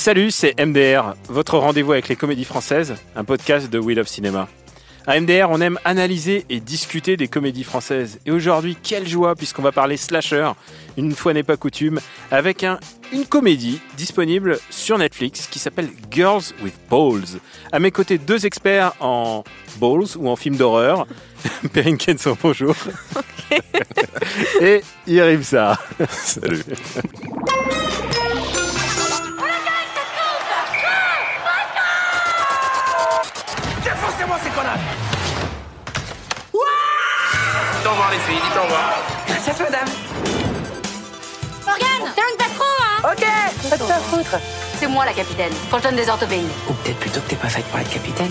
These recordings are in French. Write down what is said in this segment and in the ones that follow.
Salut, c'est MDR, votre rendez-vous avec les comédies françaises, un podcast de Wheel of Cinema. À MDR, on aime analyser et discuter des comédies françaises. Et aujourd'hui, quelle joie, puisqu'on va parler slasher, une fois n'est pas coutume, avec un, une comédie disponible sur Netflix qui s'appelle Girls with Balls. À mes côtés, deux experts en balls ou en films d'horreur. Perrine Kenson, bonjour. et Yerim Sarr. Salut. au revoir les filles, dites au revoir. Merci madame Morgane T'inquiète pas trop, hein Ok Pas de faire foutre C'est moi la capitaine. Faut que je donne des orthopédies. Ou peut-être plutôt que t'es pas faite pour être capitaine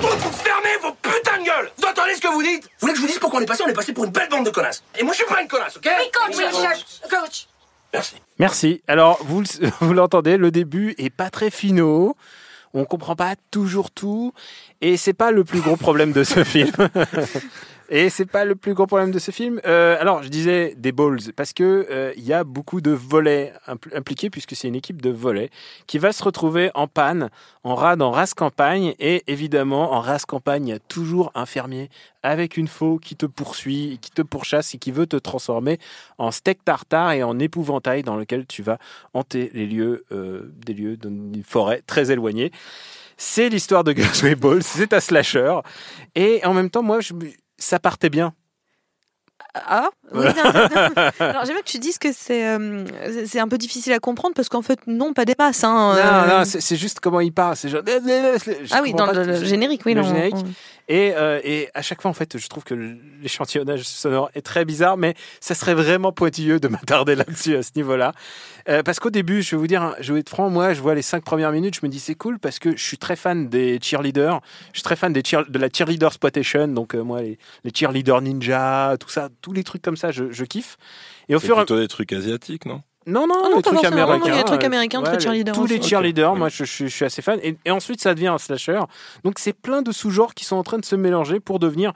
Vous fermez vos putains de gueules Vous entendez ce que vous dites? Vous voulez que je vous dise pourquoi on est passé? On est passé pour une belle bande de connasses. Et moi je suis pas une connasse, ok? Oui, coach, oui, chef. Coach. Merci. Merci. Alors, vous, le- vous l'entendez, le début est pas très finaux. On comprend pas toujours tout. Et c'est pas le plus gros problème de ce film. Et c'est pas le plus gros problème de ce film. Euh, alors, je disais des balls parce que euh, il y a beaucoup de volets impl- impliqués puisque c'est une équipe de volets qui va se retrouver en panne, en rade, en race campagne et évidemment en race campagne, il y a toujours un fermier avec une faux qui te poursuit, qui te pourchasse et qui veut te transformer en steak tartare et en épouvantail dans lequel tu vas hanter les lieux, euh, des lieux d'une forêt très éloignée. C'est l'histoire de with Balls, c'est un slasher. Et en même temps, moi, je, ça partait bien. Ah oui, non, non. Alors j'aime bien que tu dises que c'est euh, c'est- un peu difficile à comprendre parce qu'en fait non pas des masses. Hein, Non, euh. non, c'est c'est juste comment il parle. Genre. ah oui dans le, le générique oui le non. générique. Et, euh, et à chaque fois, en fait, je trouve que l'échantillonnage sonore est très bizarre, mais ça serait vraiment pointilleux de m'attarder là-dessus à ce niveau-là. Euh, parce qu'au début, je vais vous dire, je vais être franc, moi, je vois les cinq premières minutes, je me dis c'est cool parce que je suis très fan des cheerleaders, je suis très fan des cheer- de la cheerleader exploitation, donc euh, moi, les, les cheerleaders ninja, tout ça, tous les trucs comme ça, je, je kiffe. Et au fur et à plutôt des trucs asiatiques, non? Non, non, Ah non, les trucs il y a des trucs américains, très le- cheerleader Tous les aussi. cheerleaders, moi, je, je- je suis assez fan. Et, et ensuite, ça devient un slasher. Donc, c'est plein de sous-genres qui sont en train de se mélanger pour devenir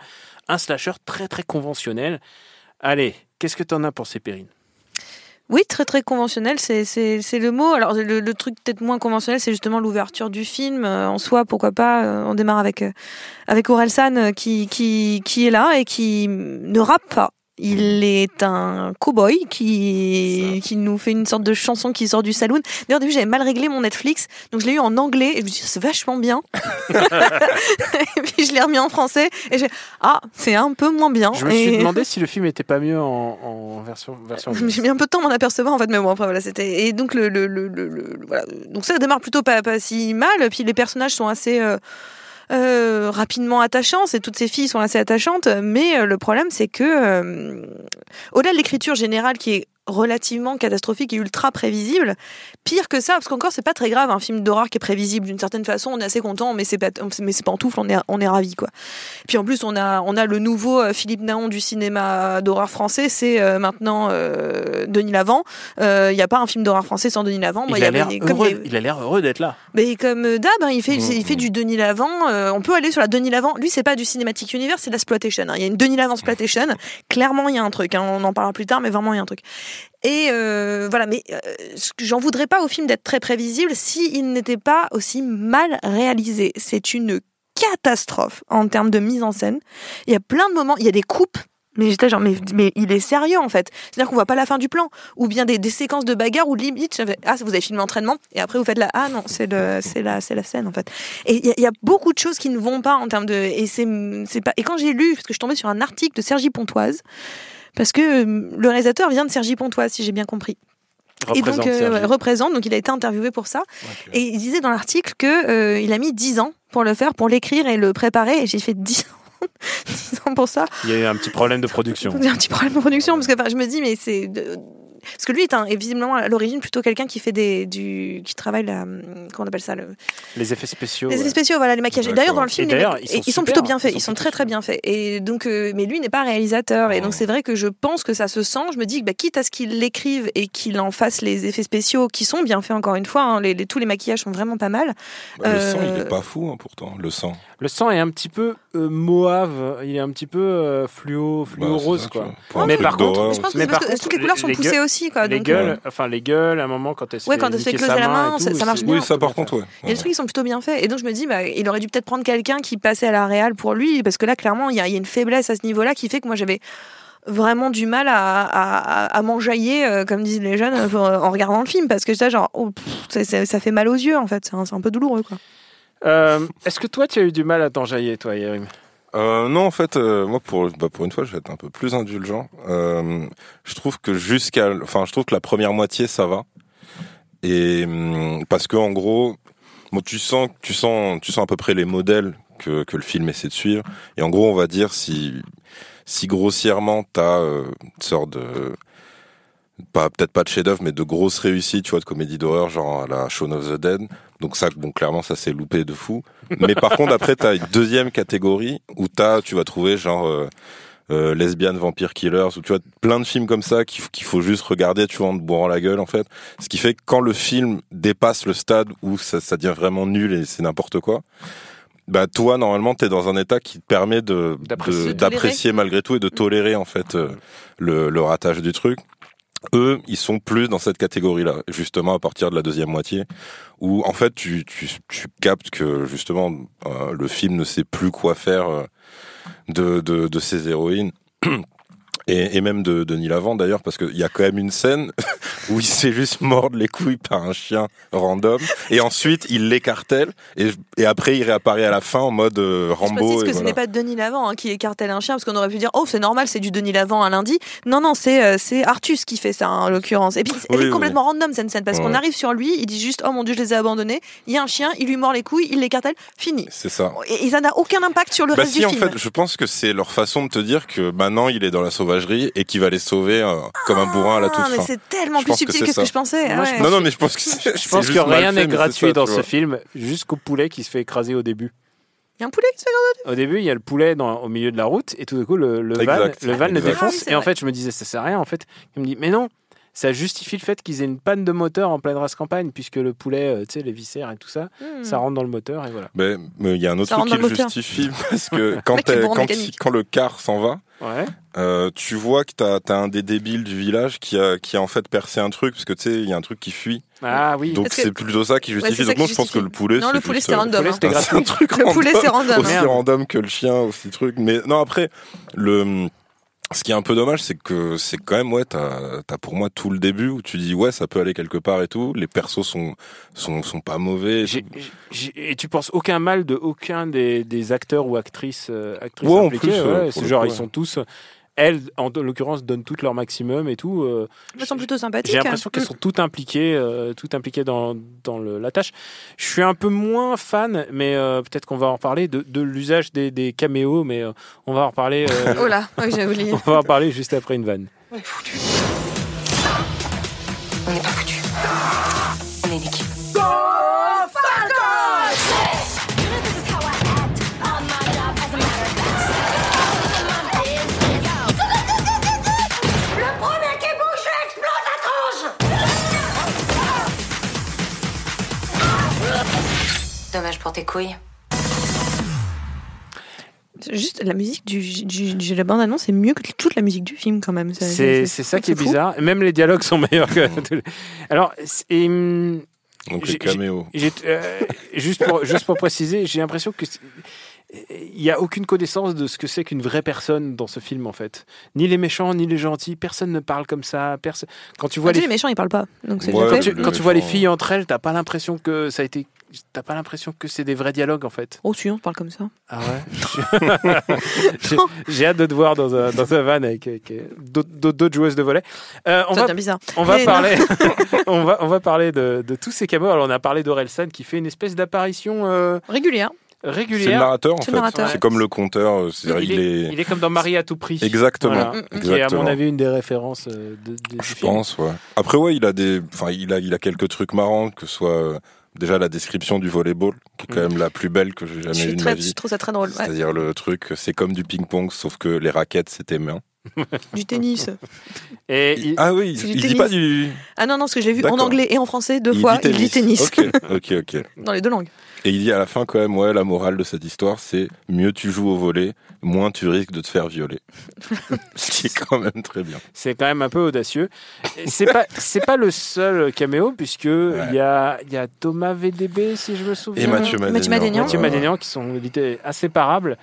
un slasher très, très conventionnel. Allez, qu'est-ce que t'en as pensé, Perrine? Oui, très très conventionnel, c'est le mot. Alors le, le truc peut-être moins conventionnel, c'est justement l'ouverture du film euh, en soi. Pourquoi pas euh, On démarre avec euh, avec Orelsan euh, qui qui qui est là et qui ne rappe pas. Il est un cow-boy qui, qui nous fait une sorte de chanson qui sort du saloon. D'ailleurs, au début, j'avais mal réglé mon Netflix, donc je l'ai eu en anglais et je me suis dit, c'est vachement bien. et puis je l'ai remis en français et j'ai ah, c'est un peu moins bien. Je me suis demandé si le film était pas mieux en, en version, version j'ai mis un peu de temps à m'en apercevoir en fait, mais bon après voilà c'était et donc le, le, le, le- le- voilà donc ça démarre plutôt pas, pas si mal puis les personnages sont assez euh, euh, rapidement attachants, c'est toutes ces filles sont assez attachantes, mais euh, le problème c'est que euh, au-delà de l'écriture générale qui est relativement catastrophique et ultra prévisible. Pire que ça, parce qu'encore c'est pas très grave un film d'horreur qui est prévisible d'une certaine façon, on est assez content, mais c'est pas mais c'est pantoufle, on est on est ravi quoi. Puis en plus on a on a le nouveau euh, Philippe Naon du cinéma d'horreur français, c'est euh, maintenant euh, Denis Lavant. Il n'y a pas un film d'horreur français sans Denis Lavant. Moi, il, y a l'air des- comme heureux, il a- l'air heureux d'être là. mais comme euh, d'hab, hein, il fait, Mmh, il fait mmh. du Denis Lavant. euh, on peut aller sur la Denis Lavant. Lui, c'est pas du Cinematic Universe, c'est de la Sploitation. hein. Il y a une Denis Lavant Sploitation. Clairement, il y a un truc. hein, on en parlera plus tard, mais vraiment, il y a un truc. Et euh, voilà, mais euh, j'en voudrais pas au film d'être très prévisible s'il n'était pas aussi mal réalisé. C'est une catastrophe en termes de mise en scène. Il y a plein de moments, il y a des coupes. Mais j'étais genre, mais, il est sérieux en fait. C'est-à-dire qu'on voit pas la fin du plan. Ou bien des, séquences de bagarre où limite, ah, vous avez filmé l'entraînement, et après vous faites la, ah non, c'est la, la scène en fait. Et il y, y a beaucoup de choses qui ne vont pas en termes de, et c'est, c'est pas, et quand j'ai lu, parce que je suis tombée sur un article de Sergi Pontoise, parce que euh, le réalisateur vient de Sergi Pontoise, si j'ai bien compris. Et donc, Représente euh, ouais, représente, donc il a été interviewé pour ça. Et il disait dans l'article que euh, il a mis 10 ans pour le faire, pour l'écrire et le préparer. Et j'ai fait 10 ans pour ça. Il y a eu un petit problème de production. Il y a un petit problème de production parce que enfin, je me dis, mais c'est. Parce que lui est, un, est visiblement à l'origine plutôt quelqu'un qui fait des du qui travaille la comment on appelle ça le, Les effets spéciaux. les effets ouais. spéciaux voilà les maquillages. D'ailleurs dans le film les ils sont ils sont super, plutôt bien ils faits, sont ils sont très très bien faits. Et donc euh, mais lui n'est pas réalisateur et donc c'est vrai que je pense que ça se sent. Je me dis que bah, quitte à ce qu'il l'écrive et qu'il en fasse les effets spéciaux qui sont bien faits encore une fois, hein, les, les- tous les maquillages sont vraiment pas mal. Bah, le sang, il Euh, est pas fou, hein, pourtant, le sang. Le sang est un petit peu euh, mauve, il est un petit peu euh, fluo, fluo Bah, c'est rose quoi. mais par contre, Je pense que mais parce que contre, toutes les couleurs sont les poussées gueules- aussi quoi. les donc, gueules, euh, enfin les gueules, à un moment quand elle se Ouais, fait quand elle se fait la main, ça- marche bien. Oui, ça par contre, ouais. Et les trucs, ils sont plutôt bien faits. Et donc, je me dis, bah, il aurait dû peut-être prendre quelqu'un qui passait à la réal pour lui, parce que là, clairement, il y, a il y a une faiblesse à ce niveau-là qui fait que moi, j'avais vraiment du mal à, à, à m'enjailler, euh, comme disent les jeunes, euh, en regardant le film, parce que j'étais genre, oh, pff, ça, ça- ça fait mal aux yeux, en fait. C'est un, peu douloureux, quoi. Euh, Est-ce que toi tu as eu du mal à t'enjailler toi, Yerim? Euh, non, en fait, euh, moi, pour, bah, pour une fois, je vais être un peu plus indulgent. Euh, je trouve que jusqu'à, enfin, je trouve que la première moitié, ça va. Et hum, parce que en gros, bon, tu sens, tu sens, tu sens à peu près les modèles que, que le film essaie de suivre. Et en gros, on va dire si, si grossièrement t'as euh, une sorte de, pas peut-être pas de chef-d'œuvre, mais de grosses réussites, tu vois, de comédie d'horreur, genre à la Shaun of the Dead. Donc ça, bon, clairement, ça s'est loupé de fou. Mais par contre, après, t'as une deuxième catégorie où t'as, tu vas trouver genre euh, euh, lesbian vampire killers, ou tu vois, plein de films comme ça qu'il faut- qu'il faut juste regarder, tu vois, en te bourrant la gueule, en fait. Ce qui fait que quand le film dépasse le stade où ça, ça devient vraiment nul et c'est n'importe quoi, bah toi, normalement, t'es dans un état qui te permet de D'apprécier. de- De d'apprécier malgré tout et de tolérer en fait euh, le, le ratage du truc. Eux, ils sont plus dans cette catégorie-là, justement à partir de la deuxième moitié, où en fait tu, tu, tu captes que justement euh, le film ne sait plus quoi faire euh, de, de, de ses héroïnes. Et, et même de Denis Lavant d'ailleurs, parce qu'il y a quand même une scène où il s'est juste mordre les couilles par un chien random, et ensuite il l'écartèle, et, et après il réapparaît à la fin en mode euh, Je Rambo. précise que ce n'est pas Denis Lavant hein, qui écartèle un chien, parce qu'on aurait pu dire, oh, c'est normal, c'est du Denis Lavant un lundi. Non, non, c'est euh, c'est Artus qui fait ça, hein, en l'occurrence. Et puis, elle Oui, est oui. complètement random, cette scène, parce qu'on arrive sur lui, il dit juste, oh mon dieu, je les ai abandonnés. Il y a un chien, il lui mord les couilles, il l'écartèle, fini. C'est ça. Et, et ça n'a aucun impact sur le Bah reste si, du en film. fait, je pense que c'est leur façon de te dire que maintenant il est dans la sauvagerie et qu'il va les sauver euh, comme un bourrin à la toute Ah, mais fin. c'est tellement plus subtil que ce que je pensais. Moi, ah je ouais. Non, non, mais je pense que c'est. Je pense que rien n'est gratuit dans ce film, jusqu'au poulet qui se fait écraser au début. Il y a un poulet qui se fait. Au début, il y a le poulet dans, au milieu de la route, et tout d'un coup, le, le van, le van le Exact. Ah oui, défonce. c'est et en fait, je me disais, ça sert à rien. En fait, il me dit, mais non, ça justifie le fait qu'ils aient une panne de moteur en pleine race campagne, puisque le poulet, euh, tu sais, les viscères et tout ça, Hmm. ça rentre dans le moteur, et voilà. Mais mais il y a un autre Ça truc qui le justifie parce que quand le car s'en va, Ouais. euh, tu vois que t'as as un des débiles du village qui a, qui a en fait percé un truc parce que tu sais, il y a un truc qui fuit. Ah oui. Donc c'est plutôt ça qui justifie. c'est ça Donc moi je pense que le poulet. Non, le c'est poulet, c'était euh, random. hein. c'est Le poulet, random, c'est random. Aussi random que le chien, aussi truc. Mais non, après, le. Ce qui est un peu dommage, c'est que c'est quand même ouais, t'as as pour moi tout le début où tu dis ouais, ça peut aller quelque part et tout. Les persos sont sont sont pas mauvais. et tu penses aucun mal de aucun des, des acteurs ou actrices, euh, actrices Ouais, impliquées euh, ouais, C'est genre, coup, ils sont tous. Elles, en l'occurrence, donnent tout leur maximum et tout. euh, Elles sont plutôt sympathiques. J'ai l'impression qu'elles sont toutes impliquées, euh, toutes impliquées dans, dans le- la tâche. Je suis un peu moins fan, mais euh, peut-être qu'on va en reparler de, de l'usage des, des caméos, mais euh, on va en reparler. Oh là, ouais, j'ai oublié. on va en parler juste après une vanne. On est foutu. On pas foutu. Pour tes couilles. Juste la musique du, du, du la bande annonce c'est mieux que toute la musique du film quand même. C'est c'est ça qui est fou. bizarre. Même les dialogues sont meilleurs que. Alors, c'est- et, hum, Donc les caméos. Euh, juste, pour, juste pour préciser, j'ai l'impression que il n'y a aucune connaissance de ce que c'est qu'une vraie personne dans ce film en fait. Ni les méchants, ni les gentils, personne ne parle comme ça. Personne... Quand tu vois Ah, les, les méchants ils parlent pas. Donc c'est Ouais, quand fait. tu, quand tu vois les filles entre elles, t'as pas l'impression que ça a été, t'as pas l'impression que c'est des vrais dialogues en fait? Oh, si, on parle comme ça. Ah ouais? J'ai- hâte de te voir dans un dans un van avec, avec, euh, d'autres- joueuses de volet. Euh, on Ça va devient bizarre. on va Mais parler, on va, on va parler de, de tous ces caméos. Alors, on a parlé d'Orelsan qui fait une espèce d'apparition euh, Régulière. C'est le régulière. narrateur en C'est fait. C'est comme le conteur. euh, Il il, est, est. il est comme dans Marie à tout prix. Exactement. Voilà. Mm, mm, Qui est à Exactement. mon avis une des références de, de- du Je pense, ouais. Après, ouais, il a des, enfin, il a, il a quelques trucs marrants, que ce soit déjà la description du volleyball, qui est quand Mm. même la plus belle que j'ai Je, jamais vue de ma je vie. trouve ça très drôle. ouais. C'est-à-dire le truc, c'est comme du ping-pong, sauf que les raquettes, c'était main. Du tennis. Et il- Ah oui, C'est il, il dit tennis. pas du. Ah non, non, parce que je l'ai vu en anglais et en français deux il fois. dit Il dit tennis. Ok, ok, ok. Dans les deux langues. Et il dit à la fin quand même, ouais, la morale de cette histoire, c'est mieux tu joues au volet, moins tu risques de te faire violer. Ce qui est quand même très bien. c'est quand même un peu audacieux. C'est pas, c'est pas le seul caméo puisque il y a, il y a Thomas VDB si je me souviens. Et Mathieu Madénian. Mathieu Madénian. Qui sont édités inséparables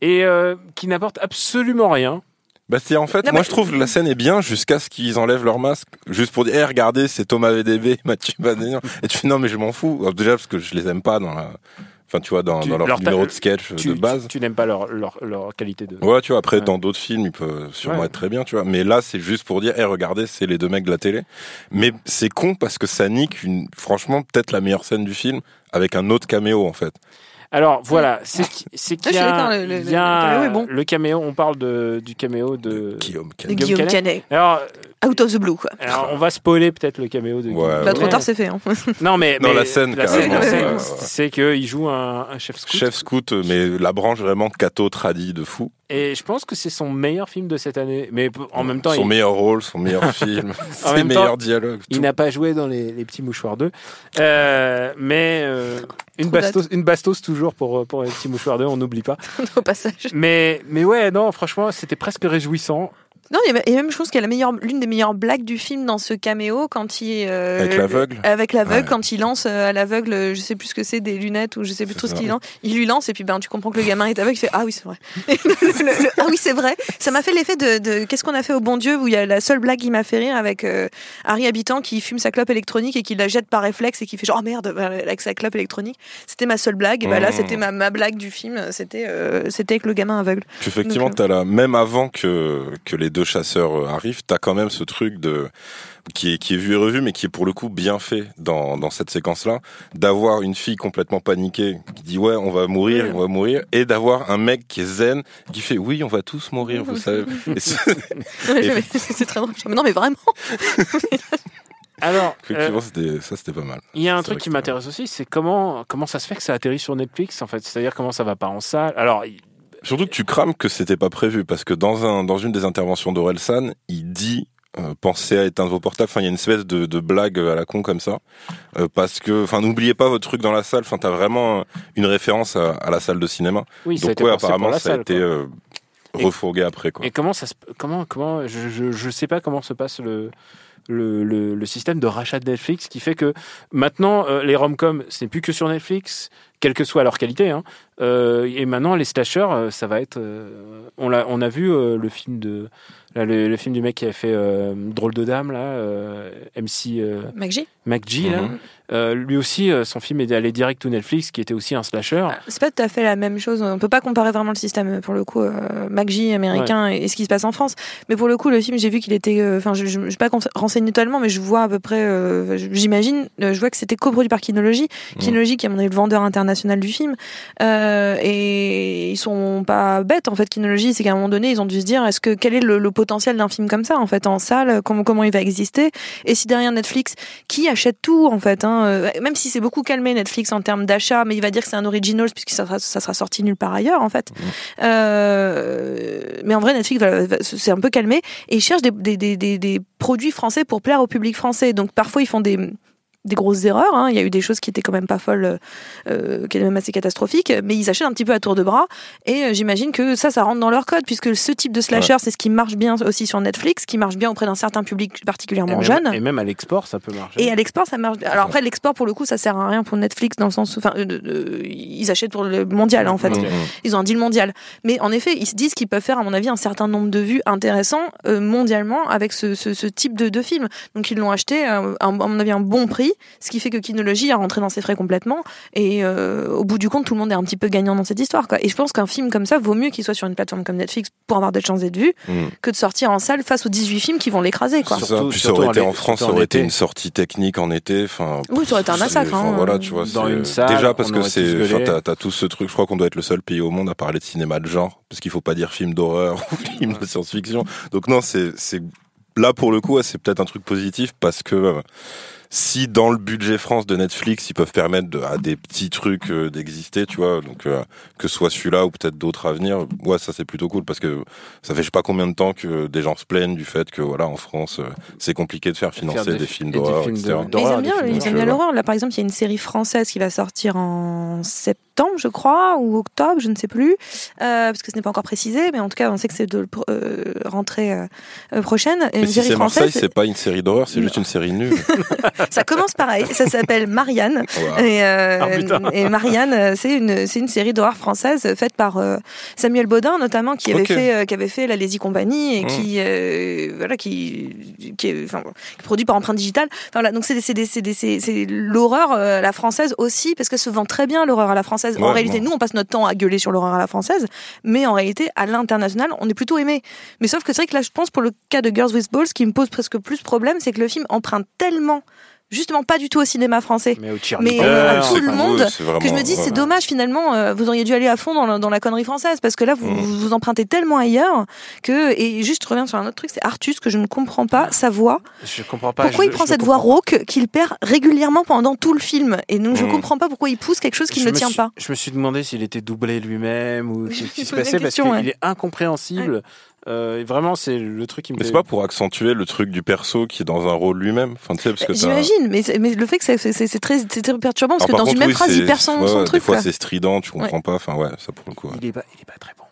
et euh, qui n'apportent absolument rien. Bah c'est en fait, Non, moi mais- je trouve que la scène est bien jusqu'à ce qu'ils enlèvent leur masque, juste pour dire, Eh, regardez, c'est Thomas VDB, Mathieu Madénian. Et tu fais, non mais je m'en fous. Alors, déjà parce que je les aime pas dans la, enfin tu vois, dans, Tu- dans leur, leur- numéro de sketch Tu, de base. tu, tu n'aimes pas leur, leur, leur qualité de. Ouais, tu vois, après, Ouais. dans d'autres films, ils peuvent sûrement Ouais. être très bien, tu vois. Mais là, c'est juste pour dire, eh, regardez, c'est les deux mecs de la télé. Mais c'est con parce que ça nique une, franchement, peut-être la meilleure scène du film avec un autre caméo, en fait. Alors voilà, c'est qui- c'est qu'il y Ah, a, le- le- il y a le caméo bon. le caméo. On parle de, du caméo de. Guillaume De Canet. Guillaume Guillaume Canet. Canet. Alors, Out of the blue, quoi. alors, on va spoiler peut-être le caméo de. Ouais, Guillaume Canet. trop tard, c'est fait. hein. Non mais, Non, mais la scène, la carrément, scène, la ouais, scène, ouais, ouais. c'est qu'il joue un, un chef scout. Chef scout, mais la branche vraiment cato tradie de fou. Et je pense que c'est son meilleur film de cette année. Mais en même temps, son il, meilleur rôle, son meilleur film, ses même temps, meilleurs dialogues. il n'a pas joué dans les, les petits mouchoirs 2. Euh, mais euh, une, bastos, une bastos toujours pour, pour les petits mouchoirs 2, on n'oublie pas. Au passage. Mais, mais ouais, non, franchement, c'était presque réjouissant. Non, il y a- et même, je pense qu'il y a la meilleure, l'une des meilleures blagues du film dans ce caméo quand il. euh, Avec l'aveugle Avec l'aveugle, Ouais. quand il lance euh, à l'aveugle, euh, je sais plus ce que c'est, des lunettes ou je sais plus trop ce qu'il lance. Il lui lance et puis ben, tu comprends que le gamin est aveugle. Il fait Ah oui, c'est vrai. Le- le- le- ah oui, c'est vrai. Ça m'a fait l'effet de, de Qu'est-ce qu'on a fait au bon Dieu où il y a la seule blague qui m'a fait rire avec euh, Harry Habitant qui fume sa clope électronique et qui la jette par réflexe et qui fait genre Oh merde, avec sa clope électronique. C'était ma seule blague. Et ben là, Mmh. c'était ma, ma blague du film. C'était euh, c'était avec le gamin aveugle. Puis effectivement, Donc, t'as là, même avant que, que les deux chasseurs euh, arrivent, t'as quand même ce truc de, qui est, qui est vu et revu, mais qui est pour le coup bien fait dans, dans cette séquence-là, d'avoir une fille complètement paniquée, qui dit ouais, on va mourir, on va mourir, et d'avoir un mec qui est zen, qui fait oui, on va tous mourir, vous savez. C'est- très drôle. Mais non, mais vraiment. Alors, euh, effectivement, c'était, ça c'était pas mal. il y a un truc qui m'intéresse aussi, c'est comment, comment ça se fait que ça atterrit sur Netflix, en fait. C'est-à-dire comment ça va pas en salle? Alors, il- Surtout que tu crames que c'était pas prévu, parce que dans un, dans une des interventions d'Orelsan, il dit, euh, pensez à éteindre vos portables. Enfin, il y a une espèce de, de blague à la con comme ça, Euh, parce que, enfin, n'oubliez pas votre truc dans la salle. Enfin, t'as vraiment une référence à, à la salle de cinéma. oui, Donc ouais, apparemment, ça a été euh, Et- refourgué après, quoi. Et comment ça se, comment, comment, je, je, je sais pas comment se passe le, le, le, le système de rachat de Netflix qui fait que maintenant euh, les rom-coms ce n'est plus que sur Netflix, quelle que soit leur qualité. Hein, euh, et maintenant les slashers, euh, ça va être, euh, on l'a, on a vu euh, le film de, là, le, le film du mec qui a fait euh, Drôle de dame là, euh, MC euh, MacG McG là, Mhm. Euh, lui aussi euh, son film est allé direct to Netflix qui était aussi un slasher. C'est pas tout à fait la même chose. On peut pas comparer vraiment le système pour le coup euh, MacG américain et, et ce qui se passe en France. Mais pour le coup, le film, j'ai vu qu'il était. Enfin, je, je, je suis pas renseigné totalement, mais je vois à peu près. euh, j'imagine. euh, je vois que c'était coproduit par Kinology. Kinology, qui est à mon avis le vendeur international du film. Euh, et ils sont pas bêtes en fait. Kinology, c'est qu'à un moment donné, ils ont dû se dire est-ce que quel est le, le potentiel d'un film comme ça en fait en salle? Comment comment il va exister? Et si derrière Netflix, qui achète tout en fait hein, euh, Même si c'est beaucoup calmé Netflix en termes d'achat, mais il va dire que c'est un original puisque ça sera, ça sera sorti nulle part ailleurs en fait. Euh, mais en vrai, Netflix c'est un peu calmé et ils cherchent des, des, des, des, des produits français pour plaire au public français. Donc parfois ils font des des grosses erreurs. hein. Il y a eu des choses qui étaient quand même pas folles, euh, qui étaient même assez catastrophiques, mais ils achètent un petit peu à tour de bras. Et euh, j'imagine que ça, ça rentre dans leur code, puisque ce type de slasher, c'est ce qui marche bien aussi sur Netflix, qui marche bien auprès d'un certain public Et particulièrement même, jeune. et même à l'export ça peut marcher. Et à l'export, ça marche. Alors après, l'export, pour le coup, ça sert à rien pour Netflix dans le sens où, enfin, euh, ils achètent pour le mondial en fait. Ils ont un deal mondial. Mais en effet, ils se disent qu'ils peuvent faire, à mon avis, un certain nombre de vues intéressants euh, mondialement avec ce, ce, ce type de, de film. Donc ils l'ont acheté, euh, à, à mon avis, un bon prix. Ce qui fait que Kinology a rentré dans ses frais complètement. Et euh, au bout du compte, tout le monde est un petit peu gagnant dans cette histoire. Quoi. Et je pense qu'un film comme ça vaut mieux qu'il soit sur une plateforme comme Netflix pour avoir des chances d'être vu Mm. que de sortir en salle face aux 18 films qui vont l'écraser. Quoi. Surtout-. Puis ça aurait été en- France, ça aurait été une sortie technique en été. Enfin, Oui, ça aurait été un massacre, hein. voilà, tu vois. Dans c'est- une salle, Déjà parce on que c'est, t'as, t'as tout ce truc. Je crois qu'on doit être le seul pays au monde à parler de cinéma de genre, parce qu'il faut pas dire film d'horreur ou film de science-fiction. Donc non, c'est, c'est là pour le coup, c'est peut-être un truc positif parce que euh, si dans le budget France de Netflix, ils peuvent permettre de- à des petits trucs euh, d'exister, tu vois, donc euh, que ce soit celui-là ou peut-être d'autres à venir, ouais, ça c'est plutôt cool parce que ça fait je sais pas combien de temps que des gens se plaignent du fait que voilà en France euh, c'est compliqué de faire financer Faire des, des- films et des d'horreur, films etc. de- Mais ils aiment bien, ils aiment bien l'horreur. Là, par exemple, il y a une série française qui va sortir en septembre, je crois, ou octobre, je ne sais plus, euh, parce que ce n'est pas encore précisé, mais en tout cas, on sait que c'est de euh, rentrée prochaine. Mais une si série c'est Marseille, française, c'est pas une série d'horreur, c'est juste une série nulle. ça commence pareil. Ça s'appelle Marianne. Voilà. Et, euh, Ah, et Marianne, euh, c'est une, c'est une série d'horreur française faite par euh, Samuel Baudin, notamment, qui avait fait, euh, qui avait fait La Lazy Company et Mm. qui, euh, voilà, qui, qui est, enfin, qui est produit par Empreinte Digitale. Enfin, voilà, donc c'est, des- c'est, des- c'est, c'est, l'horreur à la française aussi, parce que se vend très bien l'horreur à la française. en réalité, bon. nous, on passe notre temps à gueuler sur l'horreur à la française, mais en réalité, à l'international, on est plutôt aimé. Mais sauf que c'est vrai que là, je pense pour le cas de Girls with Balls, ce qui me pose presque plus problème, c'est que le film emprunte tellement, justement pas du tout au cinéma français, Mais au Mais, euh, à tout le monde, vraiment- que je me dis, c'est dommage finalement, euh, vous auriez dû aller à fond dans la, dans la connerie française, parce que là, vous Mm. vous, vous empruntez tellement ailleurs que. Et juste, je reviens sur un autre truc, c'est Artus, que je ne comprends pas, sa voix. Je comprends pas. pourquoi je- il prend cette voix rauque qu'il perd régulièrement pendant tout le film? Et donc, je Mm. comprends pas pourquoi il pousse quelque chose qui Je ne tient suis- pas. Je me suis demandé s'il était doublé lui-même ou me qui se passait parce qu'il ouais. est incompréhensible. Euh, vraiment, c'est le truc qui me Mais c'est pas pour accentuer le truc du perso qui est dans un rôle lui-même. Enfin, tu sais, parce que t'as- J'imagine, mais, mais le fait que c'est- c'est c'est très, c'est très perturbant, parce Alors, que par dans une contre, même oui, phrase, il perd son, ouais, son truc. Des fois, c'est strident, tu comprends pas. Enfin, ouais, ça pour le coup. ouais. Il est pas, il est pas très bon.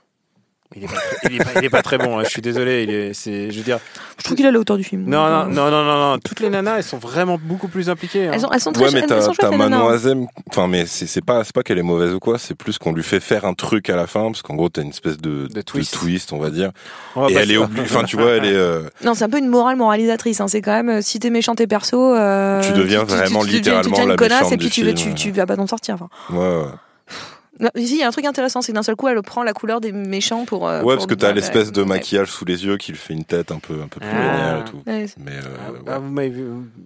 Il est pas, très, il est pas, il est pas très bon. hein, Je suis désolé. Il est, c'est, je veux dire. Je trouve qu'il a la hauteur du film. Non, non, non, non, non, non. Toutes les nanas, elles sont vraiment beaucoup plus impliquées. hein. Elles, sont, elles sont très Ouais, mais t'as nanas, Manon hein. Azem. Enfin, mais c'est c'est pas c'est pas qu'elle est mauvaise ou quoi. C'est plus qu'on lui fait faire un truc à la fin, parce qu'en gros t'as une espèce de, De twist. on va dire. Et elle est obligée. Enfin, tu vois, elle est. euh, Non, c'est un peu une morale moralisatrice. hein. C'est quand même, euh, si t'es méchant, t'es perso. euh, Tu deviens vraiment tu littéralement tu deviens une la connasse méchante et puis du tu, film. tu, tu vas pas t'en sortir. Enfin. Ouais, ouais. Ici, il y a un truc intéressant, c'est que d'un seul coup, elle prend la couleur des méchants pour. euh, Ouais, pour- parce que t'as ouais, l'espèce de ouais. maquillage sous les yeux qui lui fait une tête un peu un peu plus Ah. et tout. Ouais. Mais euh, Ah, ouais. ah, vous m'avez vu.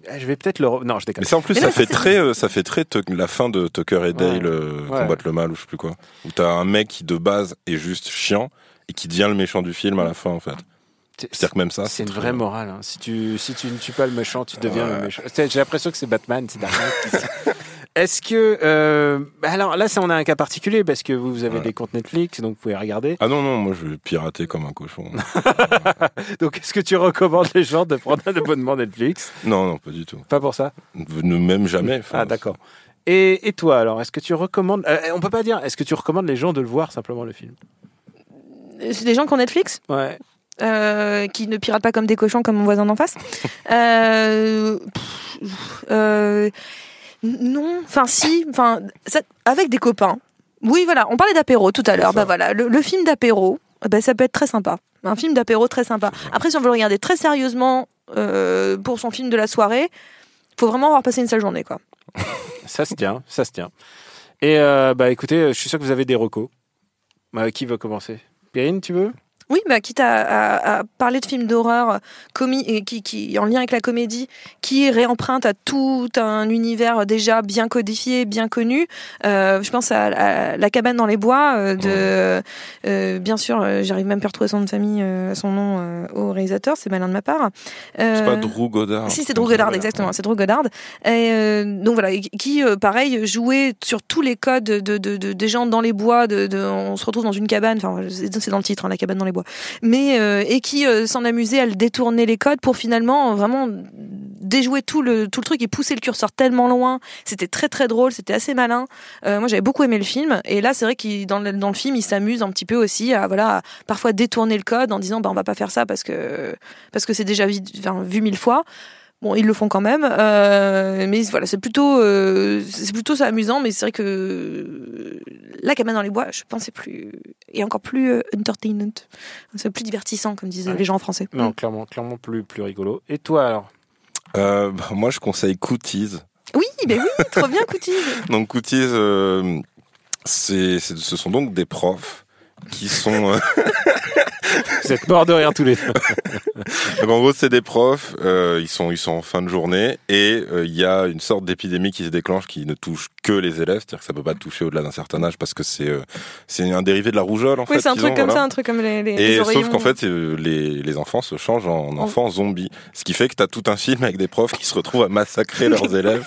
Ah, Je vais peut-être le. re- Non, je déconne. Mais ça en plus Mais ça non, fait très euh, ça fait très la fin de Tucker et Dale euh, Ouais. combattent le mal ou je sais plus quoi. Où t'as un mec qui de base est juste chiant et qui devient le méchant du film à la fin en fait. C'est- C'est-à-dire que même ça C'est une très- vraie morale. hein. Si tu si tu ne tues pas le méchant, tu deviens Ouais. le méchant. J'ai l'impression que c'est Batman, c'est. Est-ce que euh, bah alors là, ça on a un cas particulier parce que vous, vous avez Ouais. des comptes Netflix, donc vous pouvez regarder. Ah non non, moi je vais pirater comme un cochon. Donc est-ce que tu recommandes les gens de prendre un abonnement Netflix? Non non, pas du tout. Pas pour ça? Ne même jamais. Ah d'accord. Et, et toi alors, est-ce que tu recommandes euh, On peut pas dire. Est-ce que tu recommandes les gens de le voir simplement le film? C'est des gens qui ont Netflix, Ouais. euh, qui ne piratent pas comme des cochons comme mon voisin d'en face? Euh, pff, euh, non, enfin si, enfin avec des copains. Oui, voilà, on parlait d'apéro tout à l'heure. Bah voilà, le, le film d'apéro, bah, ça peut être très sympa. Un film d'apéro très sympa. Après, si on veut le regarder très sérieusement euh, pour son film de la soirée, faut vraiment avoir passé une sale journée, quoi. Ça se tient, ça se tient. Et euh, bah écoutez, je suis sûr que vous avez des recos. Euh, qui veut commencer? Perrine, tu veux? Oui, bah, quitte à, à- à parler de films d'horreur comi et qui, qui, en lien avec la comédie, qui réemprunte à tout un univers déjà bien codifié, bien connu. Euh, je pense à, à La cabane dans les bois euh, de, euh, bien sûr, euh, j'arrive même pas à retrouver son nom de famille, euh, son nom euh, au réalisateur, c'est malin de ma part. C'est Euh, pas Drew Goddard. si, c'est Drew Goddard, exactement, c'est Drew Goddard. Et, euh, donc voilà, qui, euh, pareil, jouait sur tous les codes de, de, de- des gens dans les bois, de, de- on se retrouve dans une cabane, enfin, c'est c'est dans le titre, hein, la cabane dans les bois, mais, euh, et qui euh, s'en amusait à le détourner les codes pour finalement euh, vraiment déjouer tout le, tout le truc et pousser le curseur tellement loin. C'était très très drôle, c'était assez malin. Moi, j'avais beaucoup aimé le film, et là, c'est vrai qu'il dans le, dans le film, il s'amuse un petit peu aussi à, voilà, parfois détourner le code en disant, bah, on va pas faire ça parce que, parce que c'est déjà vu mille fois. Bon, ils le font quand même, euh, mais voilà, c'est plutôt, euh, c'est plutôt ça amusant, mais c'est vrai que euh, la cabane dans les bois, je pensais plus, et encore plus euh, entertainment, c'est plus divertissant, comme disent Ouais. les gens en français. Non, clairement, clairement plus, plus rigolo. Et toi alors? Euh, bah, moi je conseille Cooties. Oui, mais oui, trop bien, Cooties. Donc Cooties, euh, c'est, c'est- ce sont donc des profs qui sont... Vous êtes morts de rire tous les deux. donc en gros, c'est des profs, euh, ils, sont, ils sont en fin de journée et euh, il y a une sorte d'épidémie qui se déclenche qui ne touche que les élèves, c'est-à-dire que ça peut pas toucher au-delà d'un certain âge parce que c'est, euh, c'est un dérivé de la rougeole en Oui, fait. c'est un truc ont, comme voilà. ça, un truc comme les, les, les Et oreillons. sauf qu'en fait, les, les enfants se changent en enfants zombies. Ce qui fait que t'as tout un film avec des profs qui se retrouvent à massacrer leurs élèves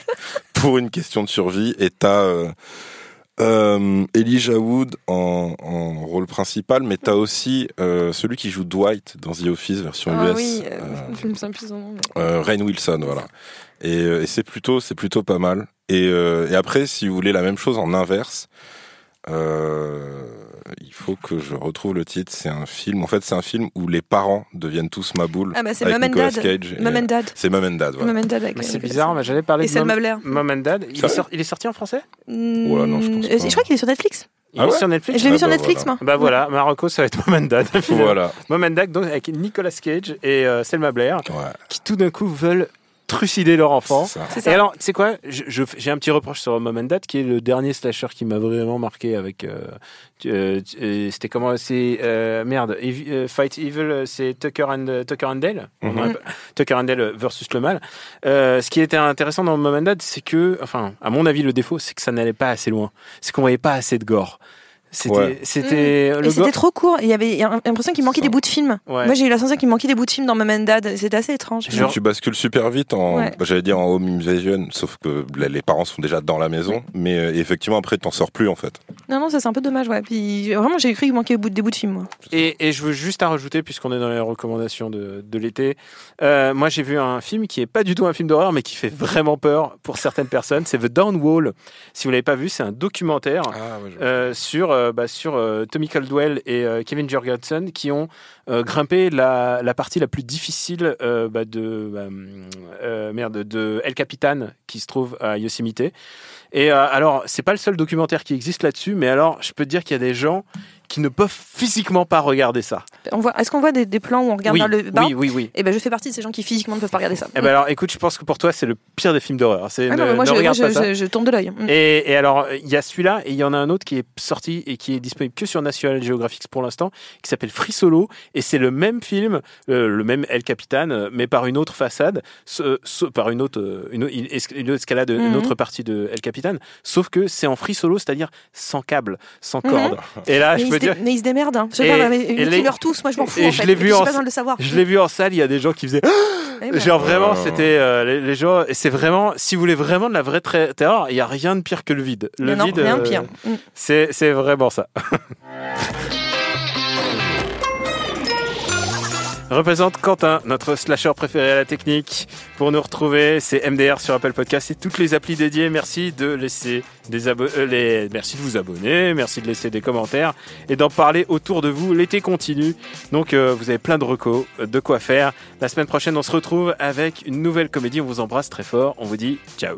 pour une question de survie. Et t'as euh, Elijah Wood en, en rôle principal, mais t'as aussi euh, celui qui joue Dwight dans The Office version Ah US. oui, euh, euh, je me souviens plus son nom. Rainn Wilson, voilà. Et, et c'est plutôt, c'est plutôt pas mal. Et, et après, si vous voulez la même chose en inverse, euh, il faut que je retrouve le titre. C'est un film. En fait, c'est un film où les parents deviennent tous maboules. Ah bah c'est Mom and Dad. Cage Mom and Dad. C'est Mom and Dad. Voilà. Mom and Dad avec Mais euh, c'est Nicolas bizarre, mais j'allais parler Et de Selma Mom, Blair. Mom and Dad. Il est, sorti, il est sorti en français? Là, non, je pense euh, pas. Je crois qu'il est sur Netflix. Il Ah est ouais sur Netflix Je l'ai vu Ah sur bah Netflix, voilà. moi. Bah voilà, Marocco, ça va être Mom and Dad. Voilà. Mom and Dad, donc avec Nicolas Cage et euh, Selma Blair, Ouais. qui tout d'un coup veulent trucider leur enfant. c'est ça. C'est Et alors, tu sais quoi J'ai un petit reproche sur Mom and Dad, qui est le dernier slasher qui m'a vraiment marqué avec. euh, euh, euh, C'était comment C'est euh, merde. Euh, Fight Evil, c'est Tucker and Tucker and Dale. Mhm. Tucker and Dale versus le mal. Euh, ce qui était intéressant dans Mom and Dad, c'est que, enfin, à mon avis, le défaut, c'est que ça n'allait pas assez loin. C'est qu'on voyait pas assez de gore. C'était, Ouais. c'était gore. trop court. Il y avait il y a l'impression qu'il manquait des bouts de film. Ouais. Moi, j'ai eu la sensation qu'il manquait des bouts de film dans Mom and Dad. C'était assez étrange. Genre- Tu bascules super vite en, Ouais. bah, j'allais dire en home invasion, sauf que là, les parents sont déjà dans la maison, mais euh, effectivement après t'en sors plus en fait. Non, non, ça c'est un peu dommage. Ouais. Puis vraiment, j'ai cru qu'il manquait des bouts, de film. Moi. Et, et je veux juste à rajouter, puisqu'on est dans les recommandations de, de l'été, euh, moi j'ai vu un film qui est pas du tout un film d'horreur, mais qui fait vraiment peur pour certaines personnes. C'est The Down Wall. Si vous l'avez pas vu, c'est un documentaire euh, sur, euh, bah, sur euh, Tommy Caldwell et euh, Kevin Jorgensen qui ont euh, grimpé la, partie la plus difficile euh, bah, de bah, euh, merde de El Capitan qui se trouve à Yosemite. Et euh, alors, c'est pas le seul documentaire qui existe là-dessus, mais alors, je peux te dire qu'il y a des gens qui ne peuvent physiquement pas regarder ça. On voit, est-ce qu'on voit des, des plans où on regarde oui, le bas oui, oui, oui. Et ben, je fais partie de ces gens qui physiquement ne peuvent pas regarder ça. Eh ben alors, écoute, je pense que pour toi, c'est le pire des films d'horreur. C'est Ah ne, non, moi, ne je, moi, regarde je, pas ça. je- je tourne de l'œil. Mm. Et, et alors, il y a celui-là et il y en a un autre qui est sorti et qui est disponible que sur National Geographic pour l'instant, qui s'appelle Free Solo. Et c'est le même film, euh, le même El Capitan, euh, mais par une autre façade, ce- ce- par une autre, euh, une, une escalade, une Mhm. autre partie de El Capitan. Sauf que c'est en free solo, c'est-à-dire sans câble, sans Mhm. corde. Et là, mais, je ils peux dire. mais ils se démerdent. hein. Et- pas, mais et ils les- meurent tous. Moi, je m'en fous. et en je l'ai vu en- pas besoin de le savoir. Je l'ai vu en salle, il y a des gens qui faisaient. Eh ben, Genre vraiment, Oh. c'était euh, les, les gens. Et c'est vraiment, si vous voulez vraiment de la vraie terreur, il y a rien de pire que le vide. Le mais non, vide, rien de euh, pire. Mm. c'est c'est vraiment ça. Représente Quentin, notre slasher préféré à la technique. Pour nous retrouver, c'est MDR sur Apple Podcast et toutes les applis dédiées. Merci de laisser des euh, merci de vous abonner, merci de laisser des commentaires et d'en parler autour de vous. L'été continue, donc euh, vous avez plein de recos, euh, de quoi faire. La semaine prochaine, on se retrouve avec une nouvelle comédie. On vous embrasse très fort. On vous dit ciao.